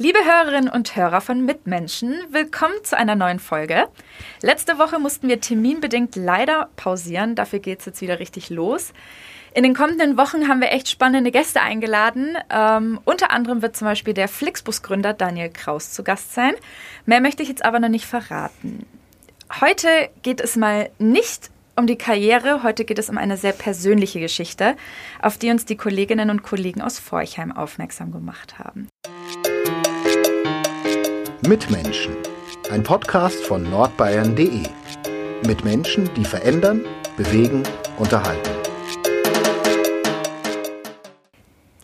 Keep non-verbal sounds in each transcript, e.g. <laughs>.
Liebe Hörerinnen und Hörer von Mitmenschen, willkommen zu einer neuen Folge. Letzte Woche mussten wir terminbedingt leider pausieren, dafür geht es jetzt wieder richtig los. In den kommenden Wochen haben wir echt spannende Gäste eingeladen. Ähm, unter anderem wird zum Beispiel der Flixbus-Gründer Daniel Kraus zu Gast sein. Mehr möchte ich jetzt aber noch nicht verraten. Heute geht es mal nicht um die Karriere, heute geht es um eine sehr persönliche Geschichte, auf die uns die Kolleginnen und Kollegen aus Forchheim aufmerksam gemacht haben. Mitmenschen, ein Podcast von nordbayern.de. Mit Menschen, die verändern, bewegen, unterhalten.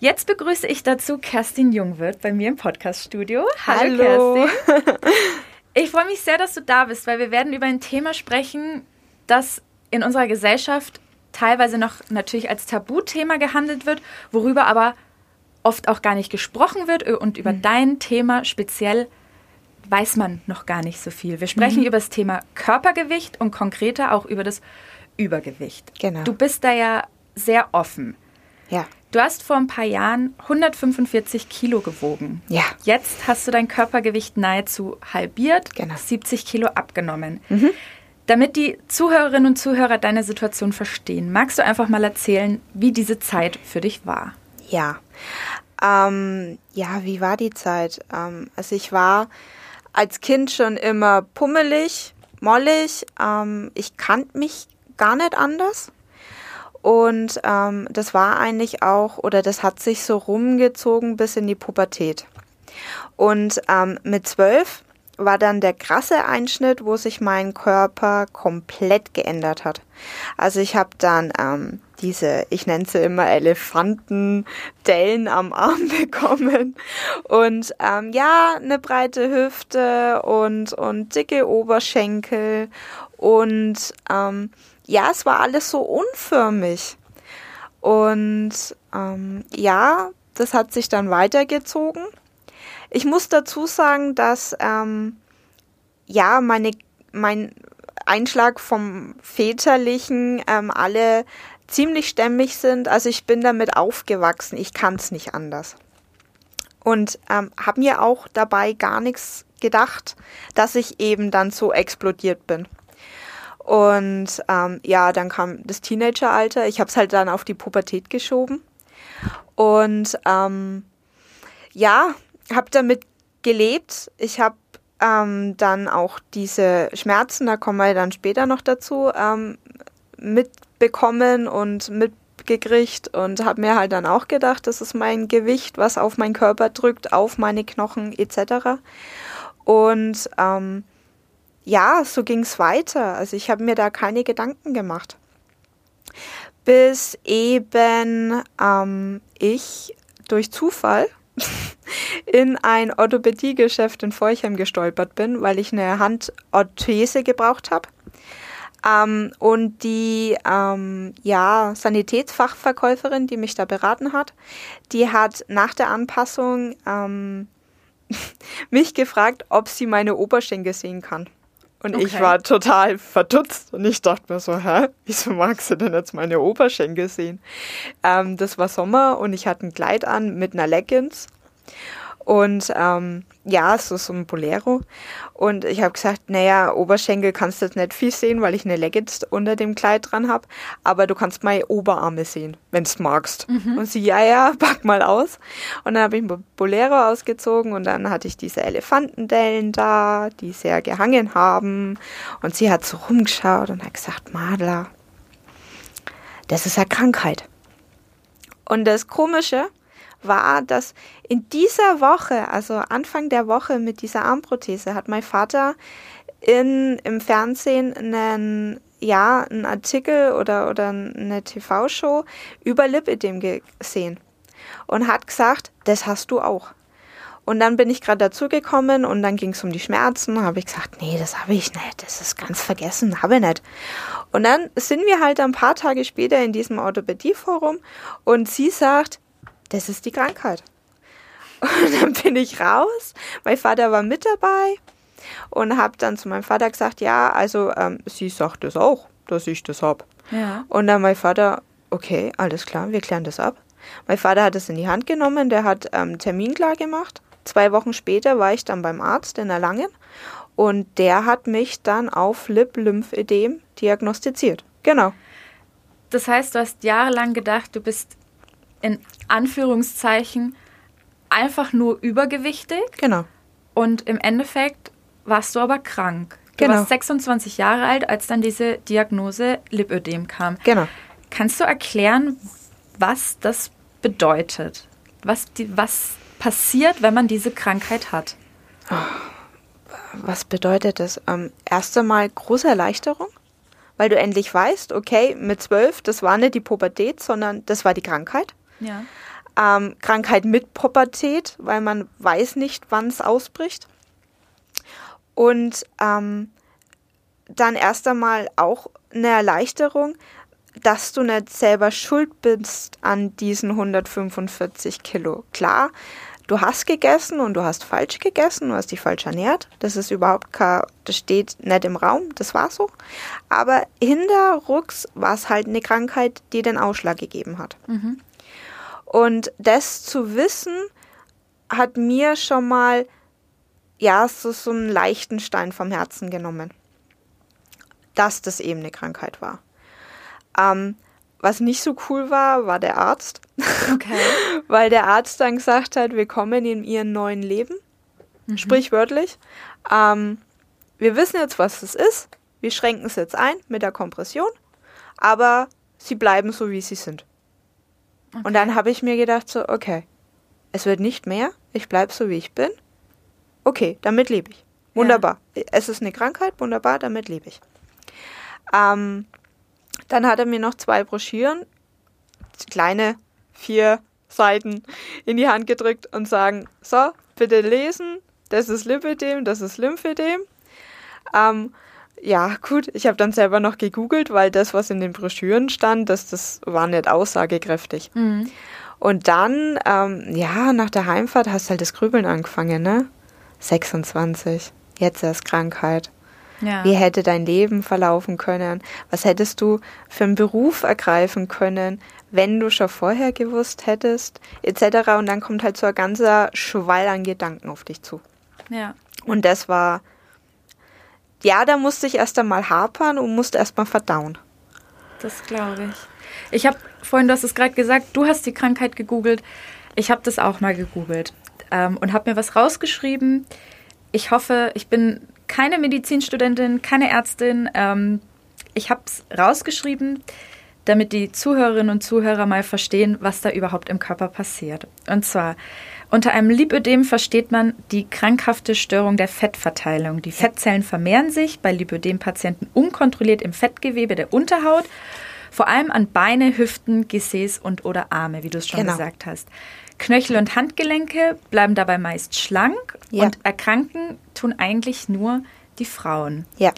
Jetzt begrüße ich dazu Kerstin Jungwirth bei mir im Podcaststudio. Hallo, Hallo. Kerstin. Ich freue mich sehr, dass du da bist, weil wir werden über ein Thema sprechen, das in unserer Gesellschaft teilweise noch natürlich als Tabuthema gehandelt wird, worüber aber oft auch gar nicht gesprochen wird und über mhm. dein Thema speziell weiß man noch gar nicht so viel. Wir sprechen mhm. über das Thema Körpergewicht und konkreter auch über das Übergewicht. Genau. Du bist da ja sehr offen. Ja. Du hast vor ein paar Jahren 145 Kilo gewogen. Ja. Jetzt hast du dein Körpergewicht nahezu halbiert, genau. 70 Kilo abgenommen. Mhm. Damit die Zuhörerinnen und Zuhörer deine Situation verstehen, magst du einfach mal erzählen, wie diese Zeit für dich war? Ja. Ähm, ja, wie war die Zeit? Ähm, also ich war als Kind schon immer pummelig, mollig. Ähm, ich kannte mich gar nicht anders. Und ähm, das war eigentlich auch, oder das hat sich so rumgezogen bis in die Pubertät. Und ähm, mit zwölf war dann der krasse Einschnitt, wo sich mein Körper komplett geändert hat. Also ich habe dann ähm, diese, ich nenne sie immer Elefantendellen am Arm <laughs> bekommen und ähm, ja, eine breite Hüfte und, und dicke Oberschenkel und ähm, ja, es war alles so unförmig. Und ähm, ja, das hat sich dann weitergezogen. Ich muss dazu sagen, dass ähm, ja meine mein Einschlag vom väterlichen ähm, alle ziemlich stämmig sind. Also ich bin damit aufgewachsen. Ich kann es nicht anders. Und ähm, habe mir auch dabei gar nichts gedacht, dass ich eben dann so explodiert bin. Und ähm, ja, dann kam das Teenageralter. Ich habe es halt dann auf die Pubertät geschoben. Und ähm, ja, habe damit gelebt. Ich habe ähm, dann auch diese Schmerzen, da kommen wir dann später noch dazu, ähm, mitbekommen und mitgekriegt und habe mir halt dann auch gedacht, das ist mein Gewicht, was auf meinen Körper drückt, auf meine Knochen etc. Und ähm, ja, so ging es weiter. Also ich habe mir da keine Gedanken gemacht. Bis eben ähm, ich durch Zufall <laughs> in ein Orthopädiegeschäft in Forchheim gestolpert bin, weil ich eine Handorthese gebraucht habe. Ähm, und die ähm, ja, Sanitätsfachverkäuferin, die mich da beraten hat, die hat nach der Anpassung ähm, <laughs> mich gefragt, ob sie meine Oberschenkel sehen kann. Und okay. ich war total verdutzt und ich dachte mir so, hä, wieso magst du denn jetzt meine Oberschenkel sehen? Ähm, das war Sommer und ich hatte ein Kleid an mit einer Leggings und ähm, ja, so, so ein Bolero. Und ich habe gesagt, naja, Oberschenkel kannst du jetzt nicht viel sehen, weil ich eine Leggings unter dem Kleid dran habe. Aber du kannst meine Oberarme sehen, wenn du magst. Mhm. Und sie, ja, ja, <laughs> pack mal aus. Und dann habe ich ein Bolero ausgezogen und dann hatte ich diese Elefantendellen da, die sehr gehangen haben. Und sie hat so rumgeschaut und hat gesagt, Madler, das ist eine Krankheit. Und das Komische, war, dass in dieser Woche, also Anfang der Woche mit dieser Armprothese, hat mein Vater in, im Fernsehen einen, ja, einen Artikel oder, oder eine TV-Show über Lipidem gesehen und hat gesagt, das hast du auch. Und dann bin ich gerade dazugekommen und dann ging es um die Schmerzen. habe ich gesagt, nee, das habe ich nicht. Das ist ganz vergessen, habe ich nicht. Und dann sind wir halt ein paar Tage später in diesem Orthopädieforum und sie sagt, das ist die Krankheit. Und dann bin ich raus. Mein Vater war mit dabei und habe dann zu meinem Vater gesagt, ja, also ähm, sie sagt das auch, dass ich das habe. Ja. Und dann mein Vater, okay, alles klar, wir klären das ab. Mein Vater hat es in die Hand genommen, der hat ähm, Termin klar gemacht zwei Wochen später war ich dann beim Arzt in Erlangen und der hat mich dann auf Lip-Lymphödem diagnostiziert. Genau. Das heißt, du hast jahrelang gedacht, du bist in Anführungszeichen einfach nur übergewichtig. Genau. Und im Endeffekt warst du aber krank. Du Genau. warst 26 Jahre alt, als dann diese Diagnose Lipödem kam. Genau. Kannst du erklären, was das bedeutet? Was, die, was passiert, wenn man diese Krankheit hat? Was bedeutet das? Ähm, erst einmal große Erleichterung, weil du endlich weißt, okay, mit zwölf, das war nicht die Pubertät, sondern das war die Krankheit. Ja. Ähm, Krankheit mit Pubertät, weil man weiß nicht, wann es ausbricht. Und ähm, dann erst einmal auch eine Erleichterung, dass du nicht selber schuld bist an diesen 145 Kilo. Klar, du hast gegessen und du hast falsch gegessen, du hast dich falsch ernährt. Das ist überhaupt kein, das steht nicht im Raum, das war so. Aber hinterrucks war es halt eine Krankheit, die den Ausschlag gegeben hat. Und das zu wissen, hat mir schon mal, ja, so, so einen leichten Stein vom Herzen genommen. Dass das eben eine Krankheit war. Ähm, was nicht so cool war, war der Arzt. Okay. <laughs> Weil der Arzt dann gesagt hat, wir kommen in ihren neuen Leben. Sprichwörtlich. Ähm, wir wissen jetzt, was es ist. Wir schränken es jetzt ein mit der Kompression. Aber sie bleiben so, wie sie sind. Und dann habe ich mir gedacht, so, okay, es wird nicht mehr. Ich bleibe so, wie ich bin. Okay, damit lebe ich. Wunderbar. Es ist eine Krankheit, wunderbar, damit lebe ich. Ähm, dann hat er mir noch zwei Broschüren, kleine vier Seiten, in die Hand gedrückt und sagen, so, bitte lesen, das ist Lipödem, das ist Lymphödem. Ähm, ja, gut, ich habe dann selber noch gegoogelt, weil das, was in den Broschüren stand, das, das war nicht aussagekräftig. Und dann, ähm, ja, nach der Heimfahrt hast du halt das Grübeln angefangen, ne? 26, jetzt erst Krankheit. Ja. Wie hätte dein Leben verlaufen können? Was hättest du für einen Beruf ergreifen können, wenn du schon vorher gewusst hättest, etc. Und dann kommt halt so ein ganzer Schwall an Gedanken auf dich zu. ja. Und das war, ja, da musste ich erst einmal hapern und musste erst mal verdauen. Das glaube ich. Ich habe vorhin, du hast es gerade gesagt, du hast die Krankheit gegoogelt. Ich habe das auch mal gegoogelt ähm, und habe mir was rausgeschrieben. Ich hoffe, ich bin keine Medizinstudentin, keine Ärztin. Ähm, ich habe es rausgeschrieben, damit die Zuhörerinnen und Zuhörer mal verstehen, was da überhaupt im Körper passiert. Und zwar, unter einem Lipödem versteht man die krankhafte Störung der Fettverteilung. Die Fettzellen vermehren sich bei Lipödem-Patienten unkontrolliert im Fettgewebe der Unterhaut, vor allem an Beine, Hüften, Gesäß und oder Arme, wie du es schon Genau. gesagt hast. Knöchel und Handgelenke bleiben dabei meist schlank Ja. und erkranken tun eigentlich nur die Frauen. Ja.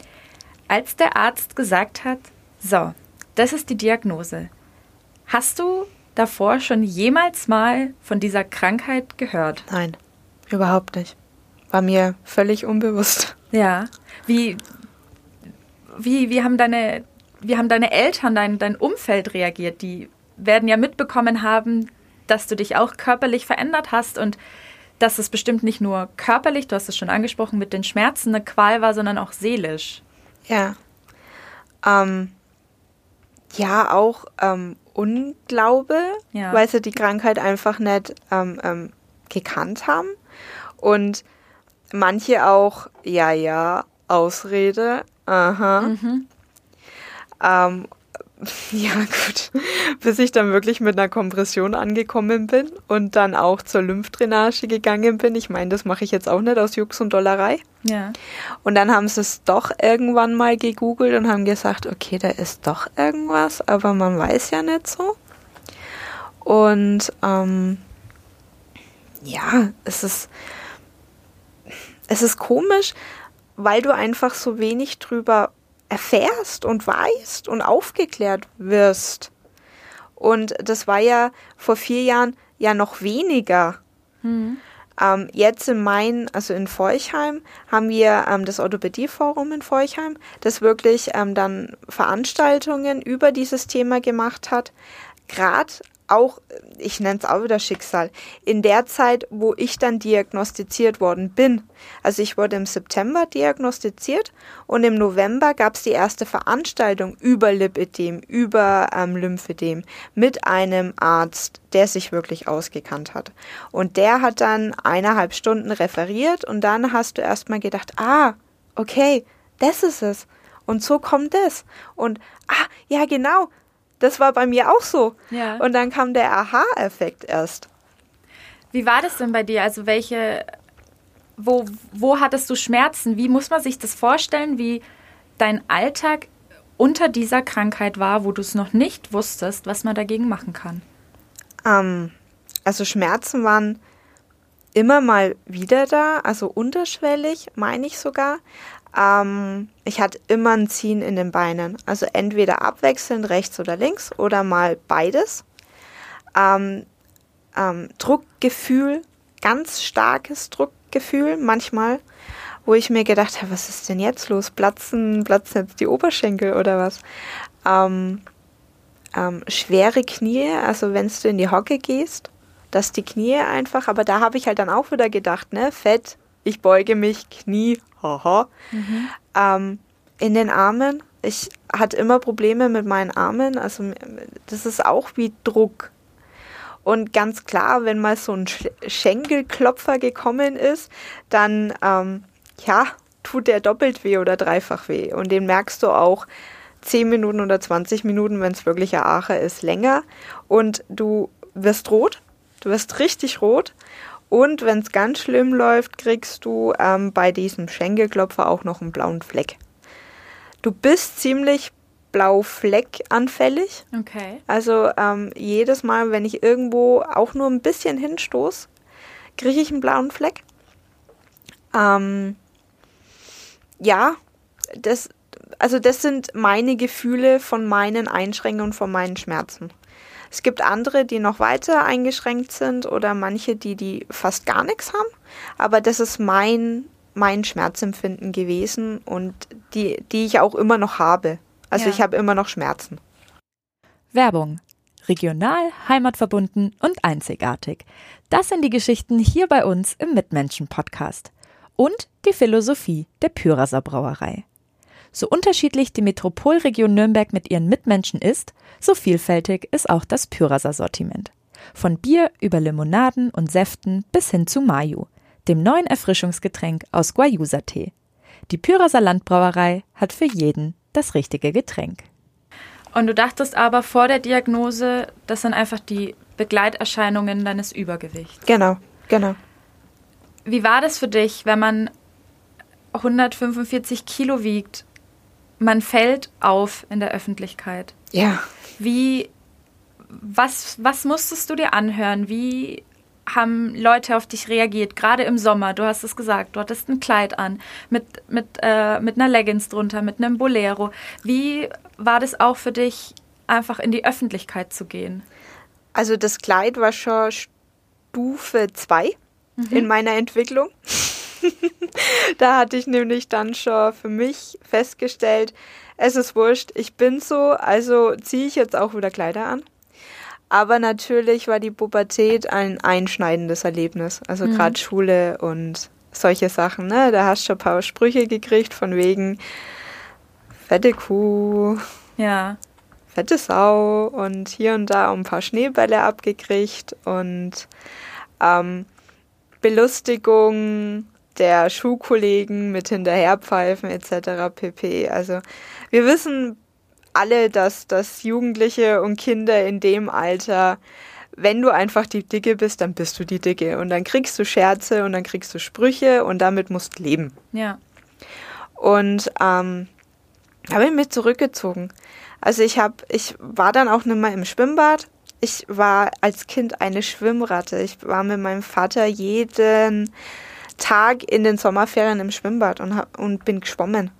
Als der Arzt gesagt hat, so, das ist die Diagnose, hast du davor schon jemals mal von dieser Krankheit gehört? Nein, überhaupt nicht. War mir völlig unbewusst. Ja. Wie, wie, wie haben deine, wie haben deine Eltern, dein, dein Umfeld reagiert? Die werden ja mitbekommen haben, dass du dich auch körperlich verändert hast und dass es bestimmt nicht nur körperlich, du hast es schon angesprochen, mit den Schmerzen eine Qual war, sondern auch seelisch. Ja. Ähm, ja, auch ähm, Unglaube, Ja. weil sie die Krankheit einfach nicht ähm, ähm, gekannt haben. Und manche auch, ja, ja, Ausrede, aha. Ähm, <laughs> ja, gut. Bis ich dann wirklich mit einer Kompression angekommen bin und dann auch zur Lymphdrainage gegangen bin. Ich meine, das mache ich jetzt auch nicht aus Jux und Dollerei. Ja. Und dann haben sie es doch irgendwann mal gegoogelt und haben gesagt, okay, da ist doch irgendwas, aber man weiß ja nicht so. Und ähm, ja, es ist, es ist komisch, weil du einfach so wenig drüber erfährst und weißt und aufgeklärt wirst. Und das war ja vor vier Jahren ja noch weniger. Ähm, jetzt in Main, also in Forchheim, haben wir ähm, das Orthopädieforum in Forchheim, das wirklich ähm, dann Veranstaltungen über dieses Thema gemacht hat. Gerade auch, ich nenne es auch wieder Schicksal, in der Zeit, wo ich dann diagnostiziert worden bin. Also ich wurde im September diagnostiziert und im November gab es die erste Veranstaltung über Lipödem, über ähm, Lymphödem mit einem Arzt, der sich wirklich ausgekannt hat. Und der hat dann eineinhalb Stunden referiert und dann hast du erstmal gedacht, ah, okay, das ist es. Und so kommt es. Und, ah, ja, genau, das war bei mir auch so. Ja. Und dann kam der Aha-Effekt erst. Wie war das denn bei dir? Also welche, wo, wo hattest du Schmerzen? Wie muss man sich das vorstellen, wie dein Alltag unter dieser Krankheit war, wo du es noch nicht wusstest, was man dagegen machen kann? Ähm, also Schmerzen waren immer mal wieder da, also unterschwellig, meine ich sogar. Ähm, ich hatte immer ein Ziehen in den Beinen. Also entweder abwechselnd rechts oder links oder mal beides. Ähm, ähm, Druckgefühl, ganz starkes Druckgefühl manchmal, wo ich mir gedacht habe, was ist denn jetzt los? Platzen, platzen jetzt die Oberschenkel oder was? Ähm, ähm, schwere Knie, also wenn du in die Hocke gehst, dass die Knie einfach, aber da habe ich halt dann auch wieder gedacht, ne, Fett, ich beuge mich, Knie, haha. Mhm. Ähm, in den Armen, ich hatte immer Probleme mit meinen Armen, also das ist auch wie Druck. Und ganz klar, wenn mal so ein Schenkelklopfer gekommen ist, dann, ähm, ja, tut der doppelt weh oder dreifach weh. Und den merkst du auch 10 Minuten oder 20 Minuten, wenn es wirklich ein Acher ist, länger. Und du wirst rot, du wirst richtig rot. Und wenn es ganz schlimm läuft, kriegst du ähm, bei diesem Schenkelklopfer auch noch einen blauen Fleck. Du bist ziemlich blaufleckanfällig. Okay. Also ähm, jedes Mal, wenn ich irgendwo auch nur ein bisschen hinstoße, kriege ich einen blauen Fleck. Ähm, ja, das, also das sind meine Gefühle von meinen Einschränkungen, von meinen Schmerzen. Es gibt andere, die noch weiter eingeschränkt sind oder manche, die, die fast gar nichts haben. Aber das ist mein, mein Schmerzempfinden gewesen und die, die ich auch immer noch habe. Also ja. ich habe immer noch Schmerzen. Werbung. Regional, heimatverbunden und einzigartig. Das sind die Geschichten hier bei uns im Mitmenschen-Podcast. Und die Philosophie der Pyraser Brauerei. So unterschiedlich die Metropolregion Nürnberg mit ihren Mitmenschen ist, so vielfältig ist auch das Pyraser Sortiment. Von Bier über Limonaden und Säften bis hin zu Mayu, dem neuen Erfrischungsgetränk aus Guayusa-Tee. Die Pyraser Landbrauerei hat für jeden das richtige Getränk. Und du dachtest aber vor der Diagnose, das sind einfach die Begleiterscheinungen deines Übergewichts. Genau, genau. Wie war das für dich, wenn man 145 Kilo wiegt man fällt auf in der Öffentlichkeit. Ja. Wie, was, was musstest du dir anhören? Wie haben Leute auf dich reagiert, gerade im Sommer? Du hast es gesagt, du hattest ein Kleid an, mit, mit, äh, mit einer Leggings drunter, mit einem Bolero. Wie war das auch für dich, einfach in die Öffentlichkeit zu gehen? Also das Kleid war schon Stufe 2 mhm. in meiner Entwicklung. <laughs> da hatte ich nämlich dann schon für mich festgestellt, es ist wurscht, ich bin so, also ziehe ich jetzt auch wieder Kleider an. Aber natürlich war die Pubertät ein einschneidendes Erlebnis. Also mhm. gerade Schule und solche Sachen, ne? Da hast du schon ein paar Sprüche gekriegt von wegen fette Kuh. Ja. Fette Sau und hier und da ein paar Schneebälle abgekriegt und ähm, Belustigung der Schulkollegen mit hinterherpfeifen etc. pp. Also wir wissen alle, dass, dass Jugendliche und Kinder in dem Alter, wenn du einfach die Dicke bist, dann bist du die Dicke. Und dann kriegst du Scherze und dann kriegst du Sprüche und damit musst leben. Ja. Und ähm, habe ich mich zurückgezogen. Also ich habe, ich war dann auch nicht mehr im Schwimmbad. Ich war als Kind eine Schwimmratte. Ich war mit meinem Vater jeden Tag in den Sommerferien im Schwimmbad und, und bin geschwommen.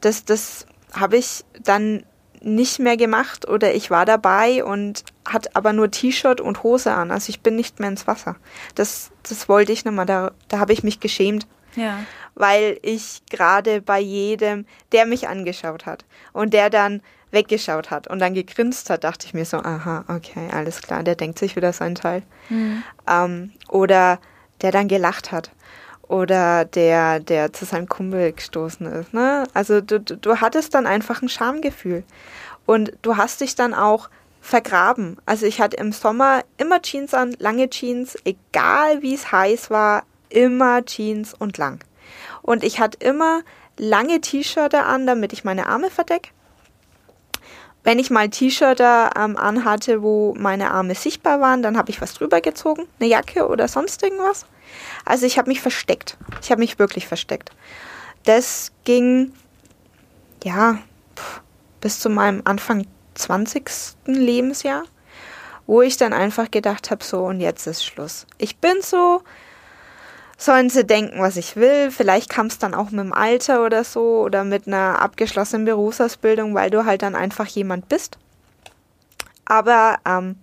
Das, das habe ich dann nicht mehr gemacht oder ich war dabei und hatte aber nur T-Shirt und Hose an. Also ich bin nicht mehr ins Wasser. Das, das wollte ich nicht mehr. Da, da habe ich mich geschämt. Ja. Weil ich gerade bei jedem, der mich angeschaut hat und der dann weggeschaut hat und dann gegrinst hat, dachte ich mir so, aha, okay, alles klar, der denkt sich wieder seinen Teil. Mhm. Ähm, oder der dann gelacht hat. Oder der, der zu seinem Kumpel gestoßen ist. Ne? Also du, du hattest dann einfach ein Schamgefühl. Und du hast dich dann auch vergraben. Also ich hatte im Sommer immer Jeans an, lange Jeans, egal wie es heiß war, immer Jeans und lang. Und ich hatte immer lange T-Shirts an, damit ich meine Arme verdecke. Wenn ich mal T-Shirts ähm, anhatte, wo meine Arme sichtbar waren, dann habe ich was drüber gezogen, eine Jacke oder sonst irgendwas. Also ich habe mich versteckt. Ich habe mich wirklich versteckt. Das ging, ja, bis zu meinem Anfang 20. Lebensjahr, wo ich dann einfach gedacht habe, so und jetzt ist Schluss. Ich bin so, sollen sie denken, was ich will. Vielleicht kam es dann auch mit dem Alter oder so oder mit einer abgeschlossenen Berufsausbildung, weil du halt dann einfach jemand bist. Aber ähm,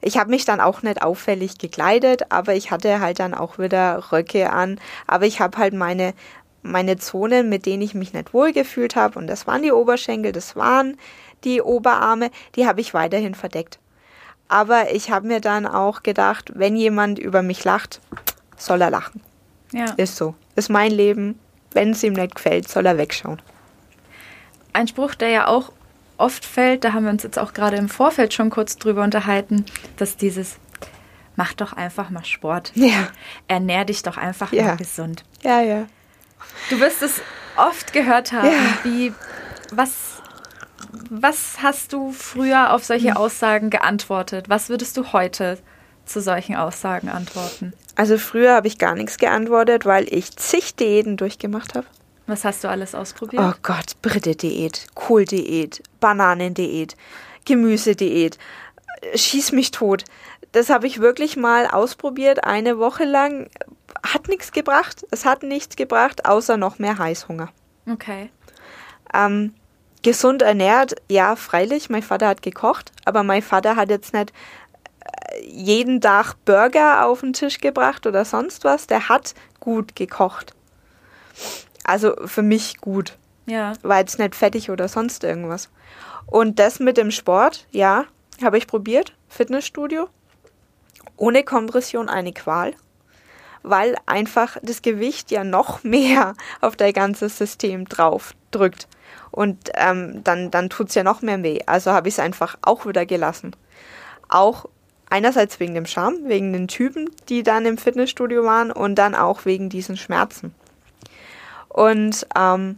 ich habe mich dann auch nicht auffällig gekleidet, aber ich hatte halt dann auch wieder Röcke an. Aber ich habe halt meine, meine Zonen, mit denen ich mich nicht wohlgefühlt habe. Und das waren die Oberschenkel, das waren die Oberarme, die habe ich weiterhin verdeckt. Aber ich habe mir dann auch gedacht, wenn jemand über mich lacht, soll er lachen. Ja. Ist so. Ist mein Leben. Wenn es ihm nicht gefällt, soll er wegschauen. Ein Spruch, der ja auch oft fällt, da haben wir uns jetzt auch gerade im Vorfeld schon kurz drüber unterhalten, dass dieses mach doch einfach mal Sport. Ja. Ernähr dich doch einfach ja. mal gesund. Ja, ja. Du wirst es oft gehört haben, ja. wie was was hast du früher auf solche hm. Aussagen geantwortet? Was würdest du heute zu solchen Aussagen antworten? Also früher habe ich gar nichts geantwortet, weil ich zig Diäten durchgemacht habe. Was hast du alles ausprobiert? Oh Gott, Britte-Diät, Kohl-Diät, Bananendiät, Gemüsediät, schieß mich tot. Das habe ich wirklich mal ausprobiert, eine Woche lang. Hat nichts gebracht. Es hat nichts gebracht, außer noch mehr Heißhunger. Okay. Ähm, gesund ernährt, ja, freilich. Mein Vater hat gekocht, aber mein Vater hat jetzt nicht jeden Tag Burger auf den Tisch gebracht oder sonst was. Der hat gut gekocht. Also für mich gut. Ja. War jetzt nicht fettig oder sonst irgendwas. Und das mit dem Sport, ja, habe ich probiert. Fitnessstudio. Ohne Kompression eine Qual. Weil einfach das Gewicht ja noch <laughs> mehr auf dein ganzes System drauf drückt. Und ähm, dann, dann tut es ja noch mehr weh. Also habe ich es einfach auch wieder gelassen. Auch einerseits wegen dem Charme, wegen den Typen, die dann im Fitnessstudio waren und dann auch wegen diesen Schmerzen. Und ähm,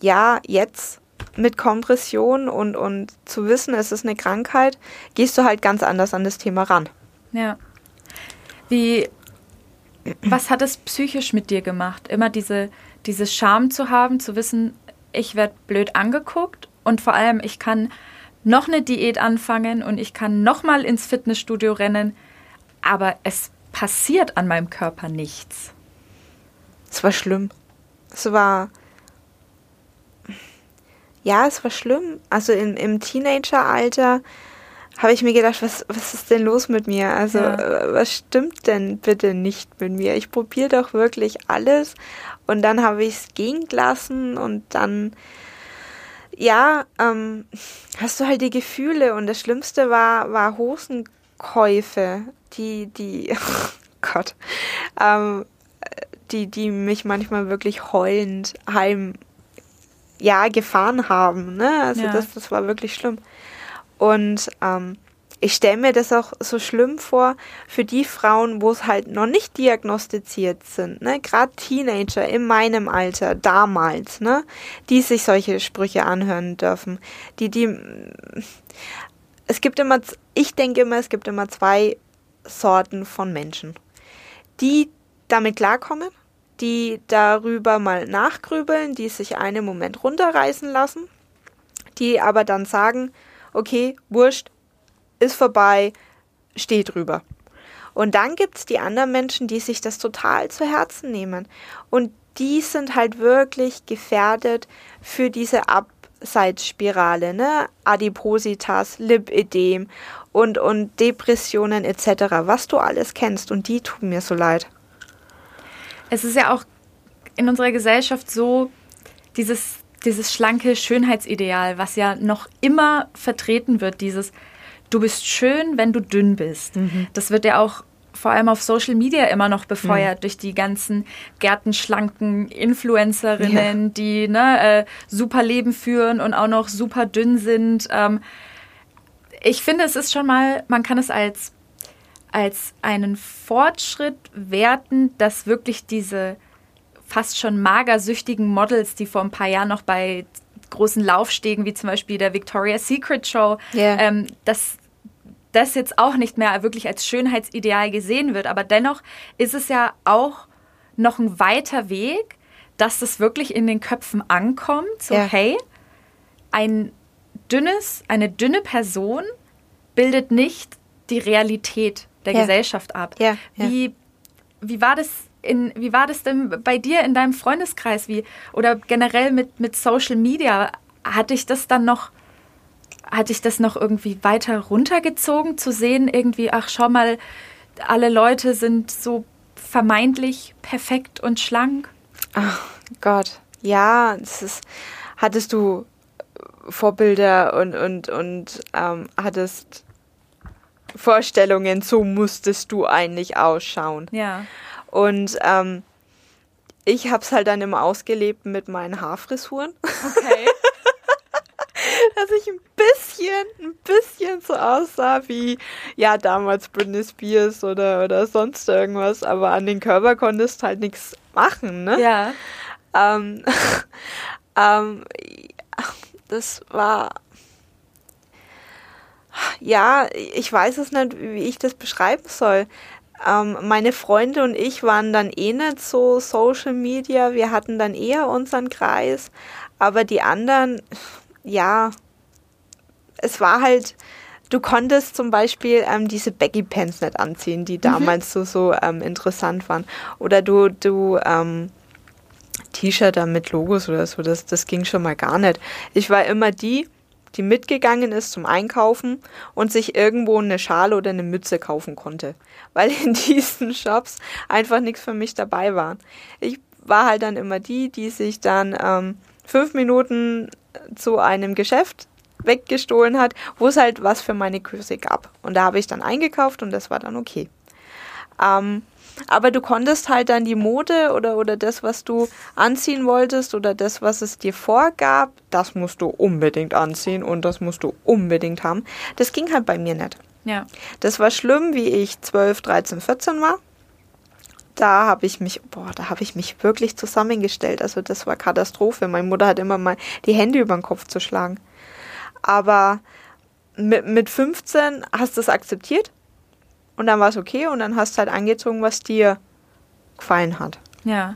ja, jetzt mit Kompression und, und zu wissen, es ist eine Krankheit, gehst du halt ganz anders an das Thema ran. Ja. Wie, was hat es psychisch mit dir gemacht? Immer diese, diese Scham zu haben, zu wissen, ich werde blöd angeguckt und vor allem, ich kann noch eine Diät anfangen und ich kann noch mal ins Fitnessstudio rennen, aber es passiert an meinem Körper nichts. Es war schlimm. Es war ja, es war schlimm. Also im, im Teenageralter habe ich mir gedacht, was, was ist denn los mit mir? Also ja. Äh, was stimmt denn bitte nicht mit mir? Ich probiere doch wirklich alles und dann habe ich es gehen gelassen und dann, ja, ähm, hast du halt die Gefühle und das Schlimmste war, war Hosenkäufe, die, die, oh <laughs> Gott, ähm, die, die mich manchmal wirklich heulend heim, ja, gefahren haben, ne? Also ja. das, das war wirklich schlimm. Und ähm, ich stelle mir das auch so schlimm vor für die Frauen, wo es halt noch nicht diagnostiziert sind, ne? Gerade Teenager in meinem Alter, damals, ne? Die sich solche Sprüche anhören dürfen. Die, die, es gibt immer, ich denke immer, es gibt immer zwei Sorten von Menschen. Die damit klarkommen, die darüber mal nachgrübeln, die sich einen Moment runterreißen lassen, die aber dann sagen, okay, wurscht, ist vorbei, steh drüber. Und dann gibt es die anderen Menschen, die sich das total zu Herzen nehmen. Und die sind halt wirklich gefährdet für diese Abseitsspirale, ne? Adipositas, Lipidem und, und Depressionen etc., was du alles kennst. Und die tun mir so leid. Es ist ja auch in unserer Gesellschaft so, dieses dieses schlanke Schönheitsideal, was ja noch immer vertreten wird, dieses du bist schön, wenn du dünn bist. Mhm. Das wird ja auch vor allem auf Social Media immer noch befeuert mhm. durch die ganzen gärtenschlanken Influencerinnen, ja. die ne, äh, super Leben führen und auch noch super dünn sind. Ähm, ich finde, es ist schon mal, man kann es als, als einen Fortschritt werten, dass wirklich diese fast schon magersüchtigen Models, die vor ein paar Jahren noch bei großen Laufstegen wie zum Beispiel der Victoria's Secret Show, yeah. ähm, dass das jetzt auch nicht mehr wirklich als Schönheitsideal gesehen wird. Aber dennoch ist es ja auch noch ein weiter Weg, dass das wirklich in den Köpfen ankommt. So, ja. hey, ein dünnes, eine dünne Person bildet nicht die Realität der ja. Gesellschaft ab. Ja. Wie, wie war das in, wie war das denn bei dir in deinem Freundeskreis? Wie, oder generell mit, mit Social Media? Hatte ich das dann noch hat dich das noch irgendwie weiter runtergezogen zu sehen, irgendwie, ach schau mal, alle Leute sind so vermeintlich perfekt und schlank? Ach Gott, ja, das ist, hattest du Vorbilder und, und, und ähm, hattest Vorstellungen, so musstest du eigentlich ausschauen. Ja. Und ähm, ich habe es halt dann immer ausgelebt mit meinen Haarfrisuren. Okay. <laughs> dass ich ein bisschen, ein bisschen so aussah wie, ja, damals Britney Spears oder, oder sonst irgendwas, aber an den Körper konntest halt nichts machen, ne? Ja. Ähm, <laughs> ähm, das war, ja, ich weiß es nicht, wie ich das beschreiben soll. Ähm, meine Freunde und ich waren dann eh nicht so Social Media, wir hatten dann eher unseren Kreis, aber die anderen, ja, es war halt, du konntest zum Beispiel ähm, diese Baggy Pants nicht anziehen, die mhm. damals mhm. so, so ähm, interessant waren. Oder du, du, ähm, T-Shirt mit Logos oder so, das, das ging schon mal gar nicht. Ich war immer die, die mitgegangen ist zum Einkaufen und sich irgendwo eine Schale oder eine Mütze kaufen konnte, <laughs> weil in diesen Shops einfach nichts für mich dabei war. Ich war halt dann immer die, die sich dann ähm, fünf Minuten zu einem Geschäft weggestohlen hat, wo es halt was für meine Größe gab. Und da habe ich dann eingekauft und das war dann okay. Ähm, aber du konntest halt dann die Mode oder, oder das, was du anziehen wolltest oder das, was es dir vorgab, das musst du unbedingt anziehen und das musst du unbedingt haben. Das ging halt bei mir nicht. Ja. Das war schlimm, wie ich 12, 13, 14 war. Da habe ich mich, boah, da habe ich mich wirklich zusammengestellt. Also das war Katastrophe. Meine Mutter hat immer mal die Hände über den Kopf zu schlagen. Aber mit, mit 15 hast du es akzeptiert und dann war es okay und dann hast du halt angezogen, was dir gefallen hat. Ja.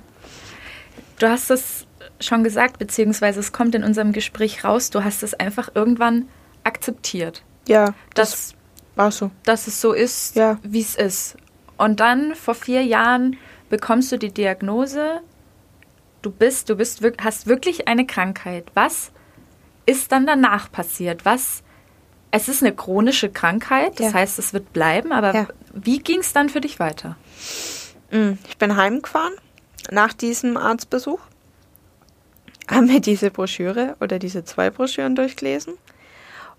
Du hast es schon gesagt, beziehungsweise es kommt in unserem Gespräch raus, du hast es einfach irgendwann akzeptiert. Ja. Das dass, war so. Dass es so ist, ja. wie es ist. Und dann vor vier Jahren bekommst du die Diagnose, du bist, du bist, hast wirklich eine Krankheit. Was ist dann danach passiert? Was? Es ist eine chronische Krankheit, das ja. heißt, es wird bleiben, aber ja. wie ging es dann für dich weiter? Mm, ich bin heimgefahren nach diesem Arztbesuch, habe mir diese Broschüre oder diese zwei Broschüren durchgelesen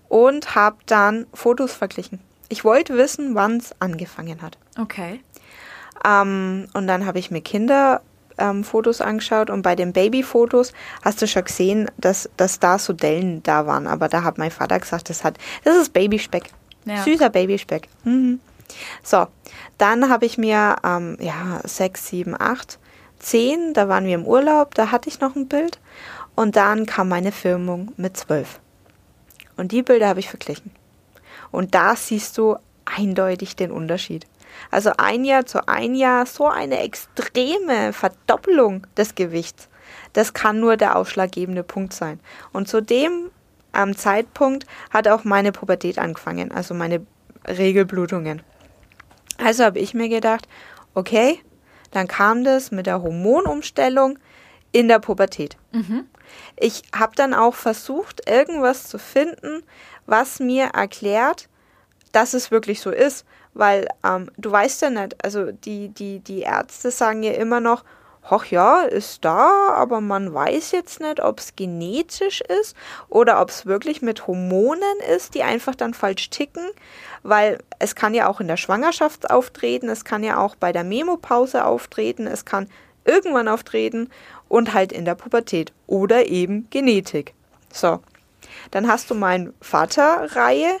und habe dann Fotos verglichen. Ich wollte wissen, wann es angefangen hat. Okay. Ähm, und dann habe ich mir Kinder ähm, angeschaut und bei den Babyfotos hast du schon gesehen, dass, dass da so Dellen da waren. Aber da hat mein Vater gesagt, das hat, das ist Babyspeck. Ja. Süßer Babyspeck. Mhm. So, dann habe ich mir, ähm, ja, sechs, sieben, acht, zehn, da waren wir im Urlaub, da hatte ich noch ein Bild. Und dann kam meine Firmung mit zwölf. Und die Bilder habe ich verglichen. Und da siehst du eindeutig den Unterschied. Also ein Jahr zu ein Jahr so eine extreme Verdoppelung des Gewichts. Das kann nur der ausschlaggebende Punkt sein. Und zu dem ähm, Zeitpunkt hat auch meine Pubertät angefangen, also meine Regelblutungen. Also habe ich mir gedacht, okay, dann kam das mit der Hormonumstellung in der Pubertät. Mhm. Ich habe dann auch versucht, irgendwas zu finden, was mir erklärt, dass es wirklich so ist weil ähm, du weißt ja nicht, also die, die, die Ärzte sagen ja immer noch, ach ja, ist da, aber man weiß jetzt nicht, ob es genetisch ist oder ob es wirklich mit Hormonen ist, die einfach dann falsch ticken, weil es kann ja auch in der Schwangerschaft auftreten, es kann ja auch bei der Memopause auftreten, es kann irgendwann auftreten und halt in der Pubertät oder eben Genetik. So, dann hast du mein Vaterreihe,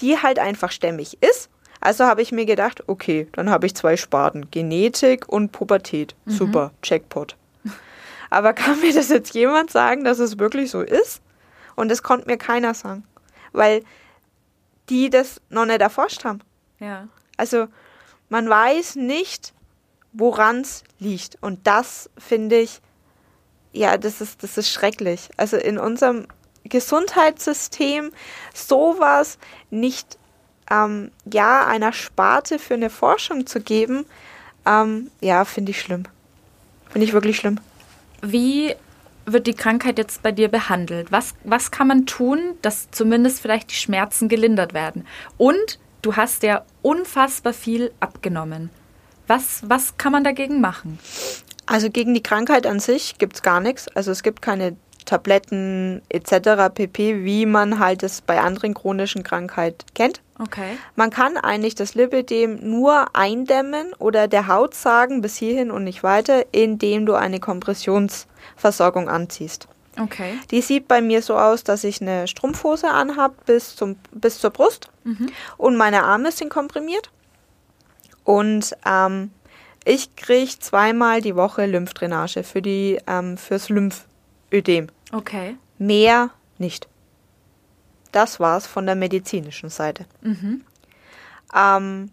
die halt einfach stämmig ist also habe ich mir gedacht, okay, dann habe ich zwei Sparten, Genetik und Pubertät. Mhm. Super, Jackpot. <laughs> Aber kann mir das jetzt jemand sagen, dass es wirklich so ist? Und das konnte mir keiner sagen, weil die das noch nicht erforscht haben. Ja. Also man weiß nicht, woran es liegt. Und das finde ich, ja, das ist, das ist schrecklich. Also in unserem Gesundheitssystem sowas nicht ähm, ja, einer Sparte für eine Forschung zu geben, ähm, ja, finde ich schlimm. Finde ich wirklich schlimm. Wie wird die Krankheit jetzt bei dir behandelt? Was, was kann man tun, dass zumindest vielleicht die Schmerzen gelindert werden? Und du hast ja unfassbar viel abgenommen. Was, was kann man dagegen machen? Also gegen die Krankheit an sich gibt es gar nichts. Also es gibt keine Tabletten etc. pp, wie man halt es bei anderen chronischen Krankheiten kennt. Okay. Man kann eigentlich das Lipidem nur eindämmen oder der Haut sagen, bis hierhin und nicht weiter, indem du eine Kompressionsversorgung anziehst. Okay. Die sieht bei mir so aus, dass ich eine Strumpfhose anhab bis, zum, bis zur Brust mhm. und meine Arme sind komprimiert. Und ähm, ich kriege zweimal die Woche Lymphdrainage für die, ähm, fürs Lymphödem. Okay. Mehr nicht. Das war's von der medizinischen Seite. Mhm. Ähm,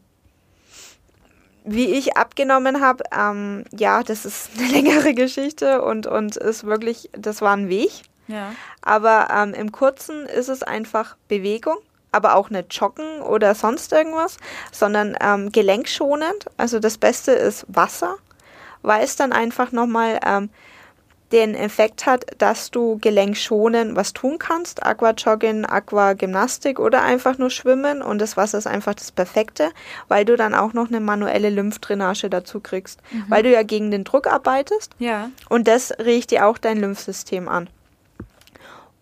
wie ich abgenommen habe, ähm, ja, das ist eine <laughs> längere Geschichte und, und ist wirklich, das war ein Weg. Ja. Aber ähm, im Kurzen ist es einfach Bewegung, aber auch nicht Joggen oder sonst irgendwas, sondern ähm, gelenkschonend. Also das Beste ist Wasser, weil es dann einfach nochmal ähm, den Effekt hat, dass du gelenkschonend was tun kannst, Aquajoggen, Aquagymnastik oder einfach nur schwimmen und das Wasser ist einfach das Perfekte, weil du dann auch noch eine manuelle Lymphdrainage dazu kriegst, mhm. weil du ja gegen den Druck arbeitest. Ja. Und das riecht dir auch dein Lymphsystem an.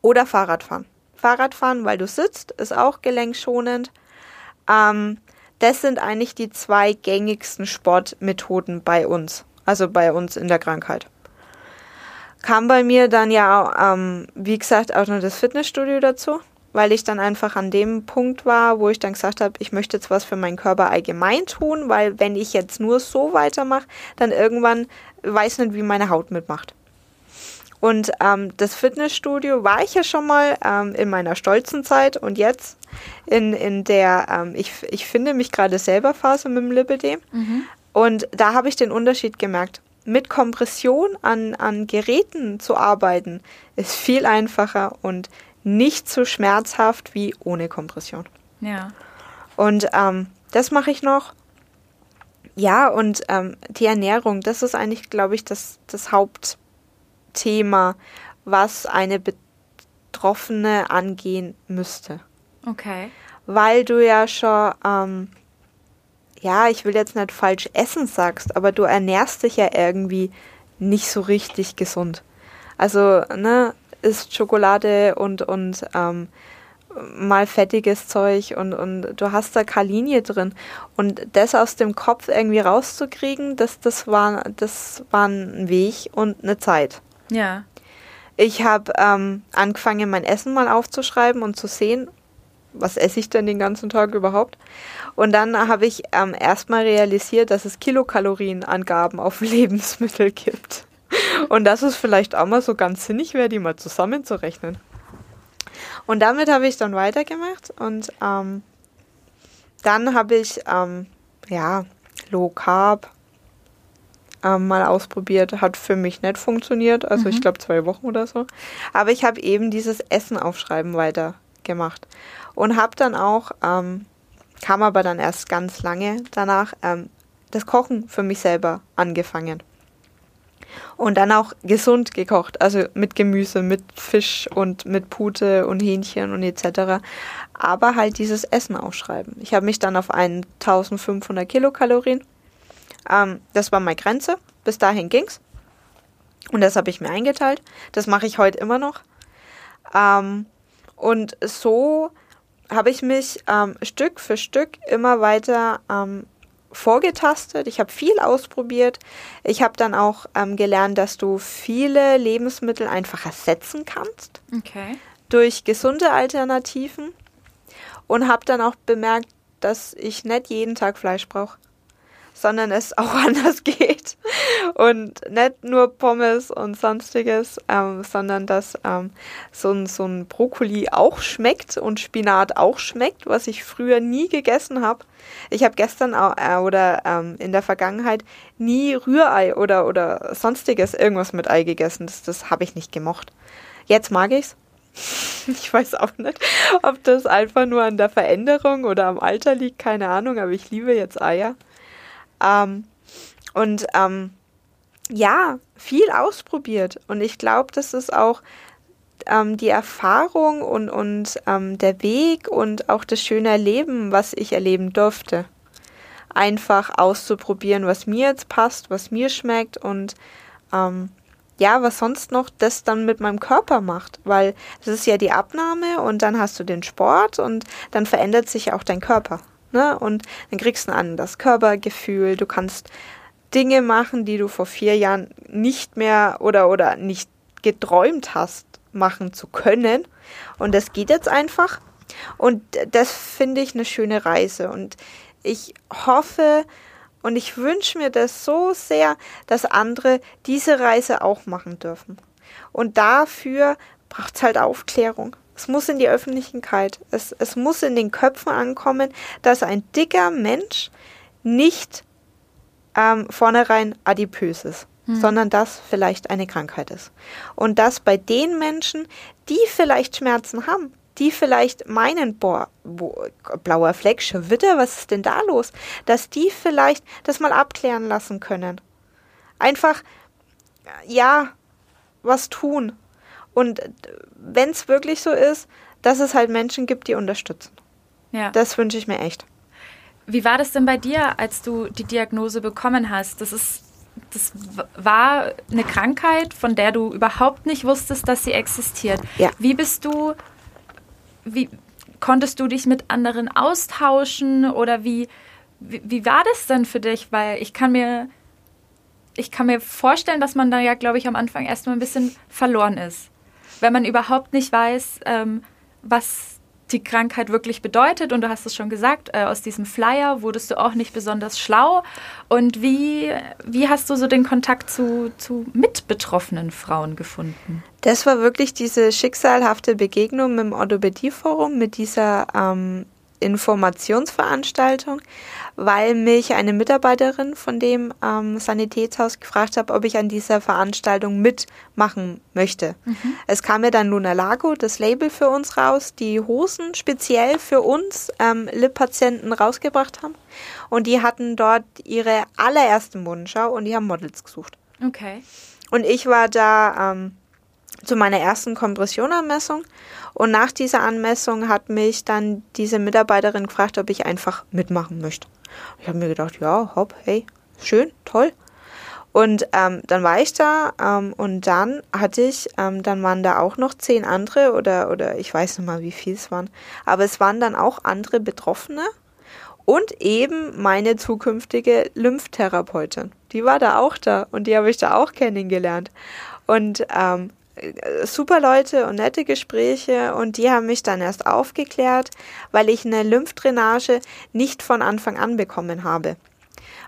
Oder Fahrradfahren. Fahrradfahren, weil du sitzt, ist auch gelenkschonend. Ähm, das sind eigentlich die zwei gängigsten Sportmethoden bei uns, also bei uns in der Krankheit kam bei mir dann ja, ähm, wie gesagt, auch noch das Fitnessstudio dazu, weil ich dann einfach an dem Punkt war, wo ich dann gesagt habe, ich möchte jetzt was für meinen Körper allgemein tun, weil wenn ich jetzt nur so weitermache, dann irgendwann weiß nicht, wie meine Haut mitmacht. Und ähm, das Fitnessstudio war ich ja schon mal ähm, in meiner stolzen Zeit und jetzt in, in der, ähm, ich, ich finde mich gerade selber Phase mit dem Lipidem. Mhm. Und da habe ich den Unterschied gemerkt mit Kompression an, an Geräten zu arbeiten, ist viel einfacher und nicht so schmerzhaft wie ohne Kompression. Ja. Und ähm, das mache ich noch. Ja, und ähm, die Ernährung, das ist eigentlich, glaube ich, das, das Hauptthema, was eine Betroffene angehen müsste. Okay. Weil du ja schon ähm, ja, ich will jetzt nicht falsch essen sagst, aber du ernährst dich ja irgendwie nicht so richtig gesund. Also, ne, isst Schokolade und, und ähm, mal fettiges Zeug und, und du hast da Kalinie drin. Und das aus dem Kopf irgendwie rauszukriegen, das, das, war, das war ein Weg und eine Zeit. Ja. Ich habe ähm, angefangen, mein Essen mal aufzuschreiben und zu sehen, was esse ich denn den ganzen Tag überhaupt? Und dann habe ich ähm, erstmal realisiert, dass es Kilokalorienangaben auf <laughs> Lebensmittel gibt. Und dass es vielleicht auch mal so ganz sinnig wäre, die mal zusammenzurechnen. Und damit habe ich dann weitergemacht und ähm, dann habe ich ähm, ja Low Carb ähm, mal ausprobiert, hat für mich nicht funktioniert, also mhm. ich glaube zwei Wochen oder so. Aber ich habe eben dieses Essen aufschreiben weitergemacht und habe dann auch ähm, kam aber dann erst ganz lange danach ähm, das Kochen für mich selber angefangen. Und dann auch gesund gekocht, also mit Gemüse, mit Fisch und mit Pute und Hähnchen und etc. Aber halt dieses Essen aufschreiben. Ich habe mich dann auf 1500 Kilokalorien. Ähm, das war meine Grenze. Bis dahin ging's. Und das habe ich mir eingeteilt. Das mache ich heute immer noch. Ähm, und so habe ich mich ähm, Stück für Stück immer weiter ähm, vorgetastet. Ich habe viel ausprobiert. Ich habe dann auch ähm, gelernt, dass du viele Lebensmittel einfach ersetzen kannst. Okay. Durch gesunde Alternativen. Und habe dann auch bemerkt, dass ich nicht jeden Tag Fleisch brauche sondern es auch <laughs> anders geht. Und nicht nur Pommes und sonstiges, ähm, sondern dass ähm, so, ein, so ein Brokkoli auch schmeckt und Spinat auch schmeckt, was ich früher nie gegessen habe. Ich habe gestern äh, oder ähm, in der Vergangenheit nie Rührei oder, oder sonstiges irgendwas mit Ei gegessen. Das, das habe ich nicht gemocht. Jetzt mag ich's. <laughs> Ich weiß auch nicht, ob das einfach nur an der Veränderung oder am Alter liegt, keine Ahnung, aber ich liebe jetzt Eier. Ähm, und ähm, ja, viel ausprobiert. Und ich glaube, das ist auch ähm, die Erfahrung und, und ähm, der Weg und auch das schöne Erleben, was ich erleben durfte. Einfach auszuprobieren, was mir jetzt passt, was mir schmeckt und ähm, ja, was sonst noch das dann mit meinem Körper macht, weil es ist ja die Abnahme und dann hast du den Sport und dann verändert sich auch dein Körper. Ne? Und dann kriegst du ein anderes Körpergefühl. Du kannst Dinge machen, die du vor vier Jahren nicht mehr oder, oder nicht geträumt hast, machen zu können. Und das geht jetzt einfach. Und das finde ich eine schöne Reise. Und ich hoffe und ich wünsche mir das so sehr, dass andere diese Reise auch machen dürfen. Und dafür braucht es halt Aufklärung. Es muss in die Öffentlichkeit. Es, es muss in den Köpfen ankommen, dass ein dicker Mensch nicht ähm, vornherein adipös ist, hm. sondern dass vielleicht eine Krankheit ist. Und dass bei den Menschen, die vielleicht Schmerzen haben, die vielleicht meinen, boah, wo, blauer Fleck, schon wieder, was ist denn da los? Dass die vielleicht das mal abklären lassen können. Einfach, ja, was tun. Und wenn es wirklich so ist, dass es halt Menschen gibt, die unterstützen. Ja. Das wünsche ich mir echt. Wie war das denn bei dir, als du die Diagnose bekommen hast? Das ist das war eine Krankheit, von der du überhaupt nicht wusstest, dass sie existiert. Ja. Wie bist du, wie konntest du dich mit anderen austauschen oder wie, wie, wie war das denn für dich? Weil ich kann mir, ich kann mir vorstellen, dass man da ja, glaube ich, am Anfang erstmal ein bisschen verloren ist wenn man überhaupt nicht weiß, ähm, was die Krankheit wirklich bedeutet. Und du hast es schon gesagt, äh, aus diesem Flyer wurdest du auch nicht besonders schlau. Und wie, wie hast du so den Kontakt zu, zu mitbetroffenen Frauen gefunden? Das war wirklich diese schicksalhafte Begegnung dem Orthopädieforum, mit dieser ähm, Informationsveranstaltung, weil mich eine Mitarbeiterin von dem ähm, Sanitätshaus gefragt hat, ob ich an dieser Veranstaltung mitmachen möchte. Mhm. Es kam mir dann Luna Lago, das Label für uns raus, die Hosen speziell für uns ähm, LIP-Patienten rausgebracht haben. Und die hatten dort ihre allererste Modenschau und die haben Models gesucht. Okay. Und ich war da ähm, zu meiner ersten Kompressionanmessung und nach dieser Anmessung hat mich dann diese Mitarbeiterin gefragt, ob ich einfach mitmachen möchte. Ich habe mir gedacht, ja, hopp, hey, schön, toll. Und ähm, dann war ich da ähm, und dann hatte ich, ähm, dann waren da auch noch zehn andere oder, oder ich weiß nicht mal, wie viel es waren, aber es waren dann auch andere Betroffene und eben meine zukünftige Lymphtherapeutin. Die war da auch da und die habe ich da auch kennengelernt. Und ähm, super Leute und nette Gespräche und die haben mich dann erst aufgeklärt, weil ich eine Lymphdrainage nicht von Anfang an bekommen habe.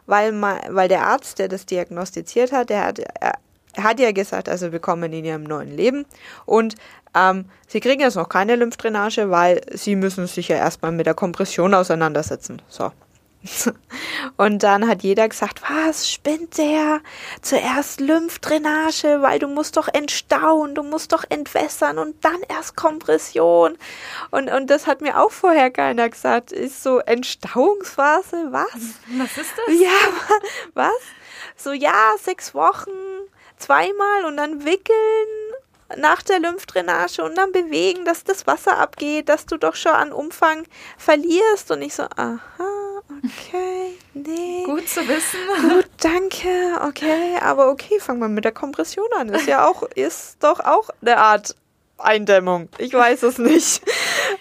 Weil, weil der Arzt, der das diagnostiziert hat, der hat, er hat ja gesagt, also willkommen in ihrem neuen Leben und ähm, sie kriegen jetzt noch keine Lymphdrainage, weil sie müssen sich ja erstmal mit der Kompression auseinandersetzen. So, <laughs> Und dann hat jeder gesagt, was, spinnt der? Zuerst Lymphdrainage, weil du musst doch entstauen, du musst doch entwässern und dann erst Kompression. Und, und das hat mir auch vorher keiner gesagt. Ist so Entstauungsphase, was? Was ist das? Ja, <laughs> was? So, ja, sechs Wochen, zweimal und dann wickeln nach der Lymphdrainage und dann bewegen, dass das Wasser abgeht, dass du doch schon an Umfang verlierst. Und ich so, aha, Okay, nee. Gut zu wissen. Gut, danke. Okay, aber okay, fangen wir mit der Kompression an. Ist ja auch, ist doch auch eine Art Eindämmung. Ich weiß es nicht.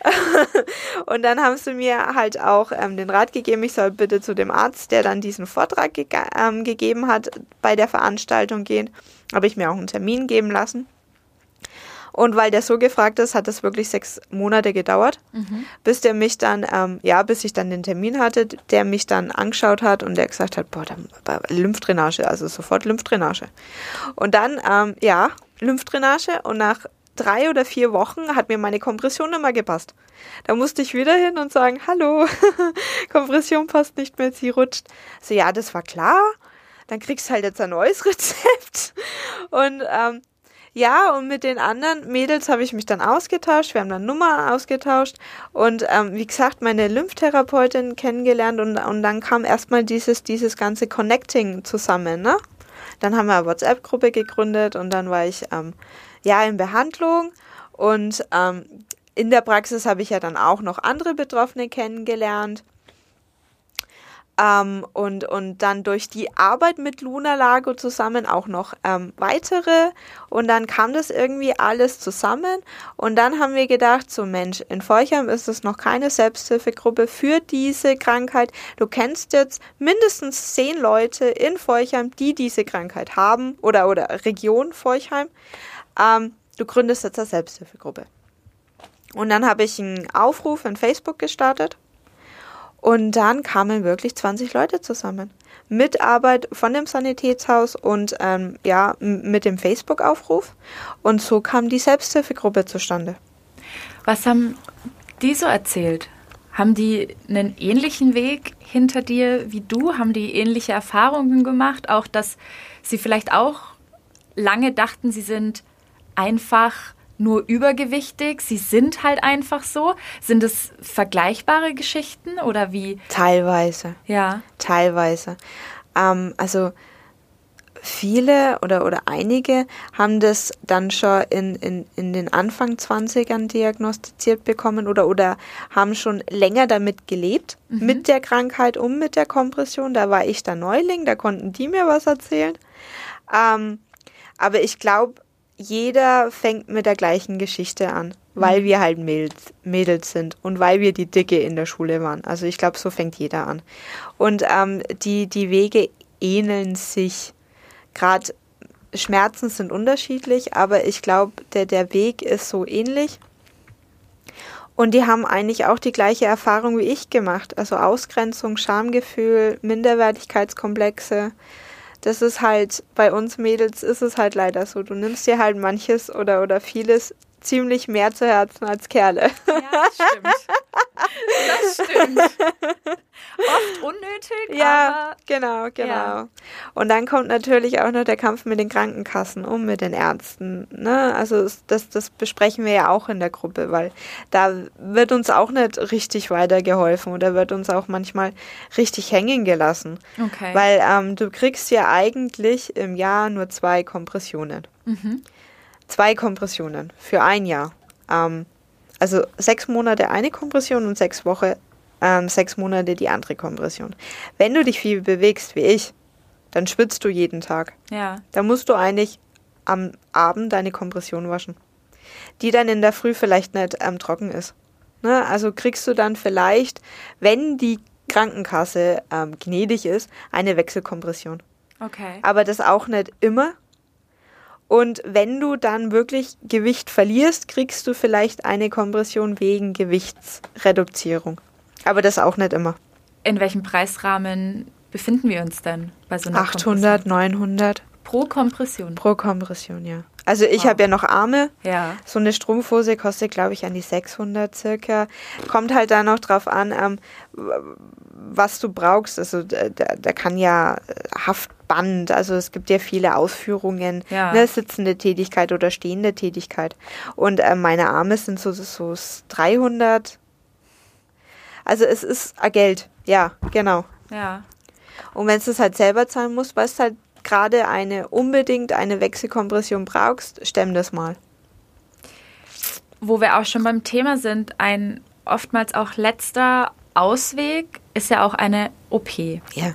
<laughs> und dann haben sie mir halt auch ähm, den Rat gegeben, ich soll bitte zu dem Arzt, der dann diesen Vortrag ge ähm, gegeben hat, bei der Veranstaltung gehen. Habe ich mir auch einen Termin geben lassen. Und weil der so gefragt ist, hat das wirklich sechs Monate gedauert, mhm. bis der mich dann, ähm, ja, bis ich dann den Termin hatte, der mich dann angeschaut hat und der gesagt hat, boah, dann, Lymphdrainage, also sofort Lymphdrainage. Und dann, ähm, ja, Lymphdrainage und nach drei oder vier Wochen hat mir meine Kompression immer gepasst. Da musste ich wieder hin und sagen, hallo, <laughs> Kompression passt nicht mehr, sie rutscht. So, ja, das war klar. Dann kriegst du halt jetzt ein neues <laughs> Rezept. Und ähm, ja, und mit den anderen Mädels habe ich mich dann ausgetauscht. Wir haben dann Nummer ausgetauscht und ähm, wie gesagt, meine Lymphtherapeutin kennengelernt und, und dann kam erstmal dieses, dieses ganze Connecting zusammen, ne? Dann haben wir eine WhatsApp-Gruppe gegründet und dann war ich ähm, ja in Behandlung und ähm, in der Praxis habe ich ja dann auch noch andere Betroffene kennengelernt. Ähm, und, und dann durch die Arbeit mit Luna Lago zusammen auch noch ähm, weitere. Und dann kam das irgendwie alles zusammen. Und dann haben wir gedacht, so Mensch, in Forchheim ist es noch keine Selbsthilfegruppe für diese Krankheit. Du kennst jetzt mindestens zehn Leute in Forchheim, die diese Krankheit haben oder, oder Region Forchheim. Ähm, du gründest jetzt eine Selbsthilfegruppe. Und dann habe ich einen Aufruf in Facebook gestartet und dann kamen wirklich 20 Leute zusammen. Mitarbeit von dem Sanitätshaus und ähm, ja, mit dem Facebook-Aufruf. Und so kam die Selbsthilfegruppe zustande. Was haben die so erzählt? Haben die einen ähnlichen Weg hinter dir wie du? Haben die ähnliche Erfahrungen gemacht? Auch, dass sie vielleicht auch lange dachten, sie sind einfach nur übergewichtig, sie sind halt einfach so. Sind es vergleichbare Geschichten oder wie? Teilweise. Ja. Teilweise. Ähm, also viele oder, oder einige haben das dann schon in, in, in den Anfang 20ern diagnostiziert bekommen oder, oder haben schon länger damit gelebt, mhm. mit der Krankheit um, mit der Kompression. Da war ich der Neuling, da konnten die mir was erzählen. Ähm, aber ich glaube, jeder fängt mit der gleichen Geschichte an, weil mhm. wir halt Mädels, Mädels sind und weil wir die Dicke in der Schule waren. Also ich glaube, so fängt jeder an. Und ähm, die, die Wege ähneln sich. Gerade Schmerzen sind unterschiedlich, aber ich glaube, der, der Weg ist so ähnlich. Und die haben eigentlich auch die gleiche Erfahrung wie ich gemacht. Also Ausgrenzung, Schamgefühl, Minderwertigkeitskomplexe das ist halt, bei uns Mädels ist es halt leider so. Du nimmst dir halt manches oder, oder vieles ziemlich mehr zu Herzen als Kerle. Ja, das stimmt. Das stimmt. <laughs> Oft unnötig, ja, genau, genau. Ja. Und dann kommt natürlich auch noch der Kampf mit den Krankenkassen um mit den Ärzten. Ne? Also das, das besprechen wir ja auch in der Gruppe, weil da wird uns auch nicht richtig weitergeholfen oder wird uns auch manchmal richtig hängen gelassen. Okay. Weil ähm, du kriegst ja eigentlich im Jahr nur zwei Kompressionen. Mhm zwei Kompressionen für ein Jahr. Ähm, also sechs Monate eine Kompression und sechs Wochen, ähm, sechs Monate die andere Kompression. Wenn du dich viel bewegst wie ich, dann schwitzt du jeden Tag. Ja. Dann musst du eigentlich am Abend deine Kompression waschen, die dann in der Früh vielleicht nicht ähm, trocken ist. Ne? Also kriegst du dann vielleicht, wenn die Krankenkasse ähm, gnädig ist, eine Wechselkompression. Okay. Aber das auch nicht immer, und wenn du dann wirklich Gewicht verlierst, kriegst du vielleicht eine Kompression wegen Gewichtsreduzierung. Aber das auch nicht immer. In welchem Preisrahmen befinden wir uns denn bei so einer 800, 900. Pro Kompression? Pro Kompression, ja. Also ich wow. habe ja noch Arme. Ja. So eine Strumpfhose kostet, glaube ich, an die 600 circa. Kommt halt da noch drauf an, ähm, was du brauchst. Also da, da kann ja Haftband, also es gibt ja viele Ausführungen, ja. ne, sitzende Tätigkeit oder stehende Tätigkeit. Und äh, meine Arme sind so, so 300. Also es ist Geld, ja, genau. Ja. Und wenn du es halt selber zahlen musst, weißt du halt gerade eine unbedingt eine Wechselkompression brauchst, stemm das mal. Wo wir auch schon beim Thema sind, ein oftmals auch letzter Ausweg ist ja auch eine OP. Ja.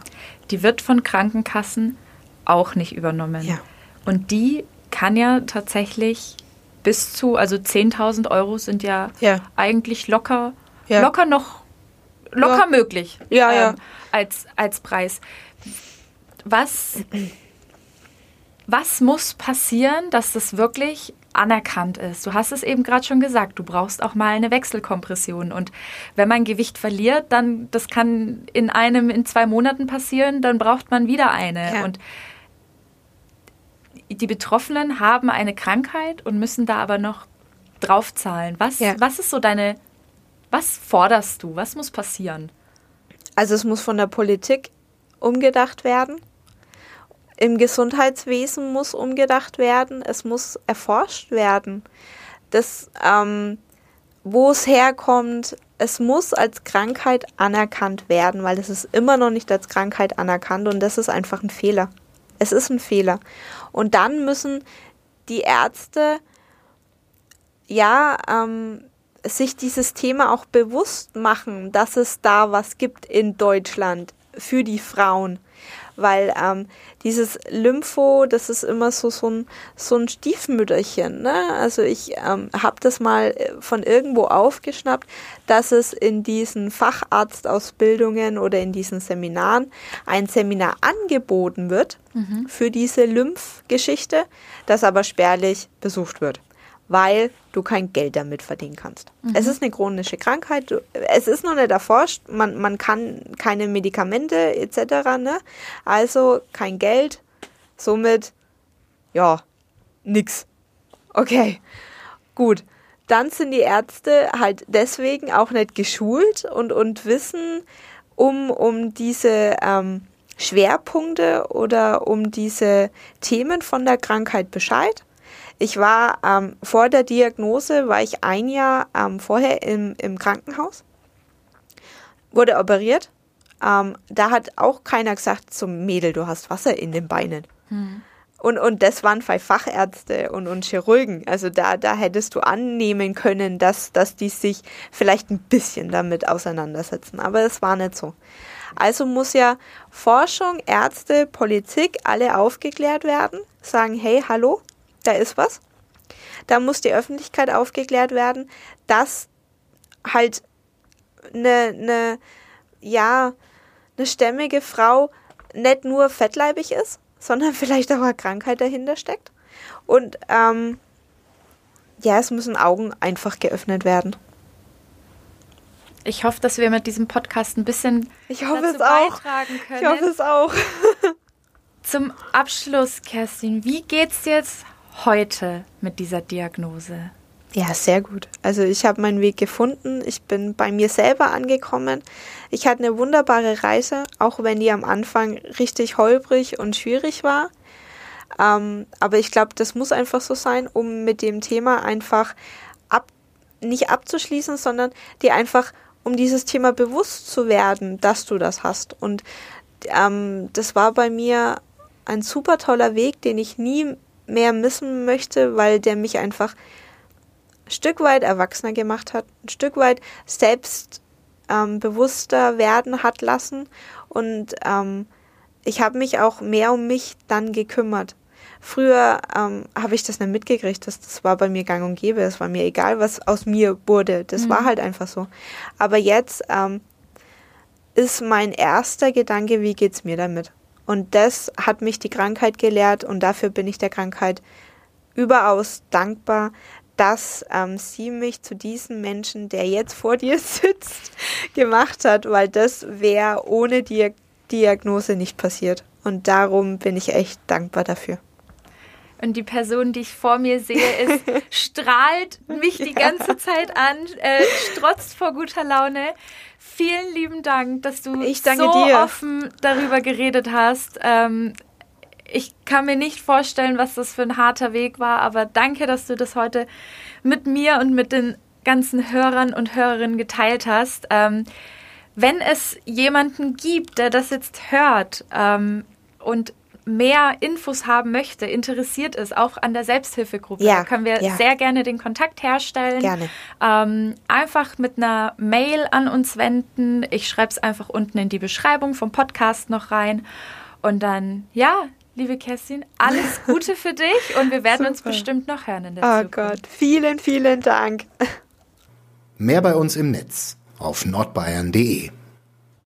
Die wird von Krankenkassen auch nicht übernommen. Ja. Und die kann ja tatsächlich bis zu, also 10.000 Euro sind ja, Ja. eigentlich locker, Ja. locker noch, locker Ja. möglich Ja, ja. als, als Preis. Was, was muss passieren, dass das wirklich anerkannt ist? Du hast es eben gerade schon gesagt, du brauchst auch mal eine Wechselkompression. Und wenn man Gewicht verliert, dann, das kann in einem, in zwei Monaten passieren, dann braucht man wieder eine. Ja. Und die Betroffenen haben eine Krankheit und müssen da aber noch draufzahlen. Was, Ja. was ist so deine, was forderst du? Was muss passieren? Also es muss von der Politik umgedacht werden. Im Gesundheitswesen muss umgedacht werden. Es muss erforscht werden. Das, ähm, wo es herkommt, es muss als Krankheit anerkannt werden, weil es ist immer noch nicht als Krankheit anerkannt und das ist einfach ein Fehler. Es ist ein Fehler. Und dann müssen die Ärzte ja ähm, sich dieses Thema auch bewusst machen, dass es da was gibt in Deutschland für die Frauen. Weil ähm, dieses Lympho, das ist immer so, so, ein, so ein Stiefmütterchen. Ne? Also ich ähm, habe das mal äh, von irgendwo aufgeschnappt, dass es in diesen Facharztausbildungen oder in diesen Seminaren ein Seminar angeboten wird für diese Lymphgeschichte, das aber spärlich besucht wird weil du kein Geld damit verdienen kannst. Es ist eine chronische Krankheit, es ist noch nicht erforscht, man, man kann keine Medikamente etc., ne? also kein Geld, somit, ja, nix. Okay, gut. Dann sind die Ärzte halt deswegen auch nicht geschult und, und wissen um, um diese ähm, Schwerpunkte oder um diese Themen von der Krankheit Bescheid. Ich war ähm, vor der Diagnose, war ich ein Jahr ähm, vorher im, im Krankenhaus, wurde operiert. Ähm, da hat auch keiner gesagt, zum Mädel, du hast Wasser in den Beinen. Und, und das waren zwei Fachärzte und, und Chirurgen. Also da, da hättest du annehmen können, dass, dass die sich vielleicht ein bisschen damit auseinandersetzen. Aber es war nicht so. Also muss ja Forschung, Ärzte, Politik, alle aufgeklärt werden, sagen, hey, hallo, da ist was. Da muss die Öffentlichkeit aufgeklärt werden, dass halt eine, eine ja, eine stämmige Frau nicht nur fettleibig ist, sondern <laughs> vielleicht auch eine Krankheit dahinter steckt. Und ähm, ja, es müssen Augen einfach geöffnet werden. Ich hoffe, dass wir mit diesem Podcast ein bisschen Ich hoffe dazu es auch. beitragen können. Ich hoffe es auch. <laughs> Zum Abschluss, Kerstin, wie geht's dir jetzt heute mit dieser Diagnose? Ja, sehr gut. Also ich habe meinen Weg gefunden. Ich bin bei mir selber angekommen. Ich hatte eine wunderbare Reise, auch wenn die am Anfang richtig holprig und schwierig war. Ähm, aber ich glaube, das muss einfach so sein, um mit dem Thema einfach ab, nicht abzuschließen, sondern dir einfach um dieses Thema bewusst zu werden, dass du das hast. Und ähm, das war bei mir ein super toller Weg, den ich nie mehr missen möchte, weil der mich einfach ein Stück weit erwachsener gemacht hat, ein Stück weit selbst ähm, werden hat lassen und ähm, ich habe mich auch mehr um mich dann gekümmert. Früher ähm, habe ich das nicht mitgekriegt, das, das war bei mir gang und gäbe, es war mir egal, was aus mir wurde, das war halt einfach so. Aber jetzt ähm, ist mein erster Gedanke, wie geht's mir damit? Und das hat mich die Krankheit gelehrt und dafür bin ich der Krankheit überaus dankbar, dass ähm, sie mich zu diesem Menschen, der jetzt vor dir <laughs> sitzt, gemacht hat, weil das wäre ohne Dia Diagnose nicht passiert. Und darum bin ich echt dankbar dafür. Und die Person, die ich vor mir sehe, ist, <laughs> strahlt mich die ganze Zeit an, äh, strotzt vor guter Laune. Vielen lieben Dank, dass du so dir. offen darüber geredet hast. Ähm, ich kann mir nicht vorstellen, was das für ein harter Weg war, aber danke, dass du das heute mit mir und mit den ganzen Hörern und Hörerinnen geteilt hast. Ähm, wenn es jemanden gibt, der das jetzt hört ähm, und mehr Infos haben möchte, interessiert ist, auch an der Selbsthilfegruppe, Ja, da können wir ja. sehr gerne den Kontakt herstellen. Gerne. Ähm, einfach mit einer Mail an uns wenden. Ich schreibe es einfach unten in die Beschreibung vom Podcast noch rein. Und dann, ja, liebe Kerstin, alles <laughs> Gute für dich und wir werden uns Super. bestimmt noch hören in der Oh Zukunft. Gott, vielen, vielen Dank. Mehr bei uns im Netz auf nordbayern.de.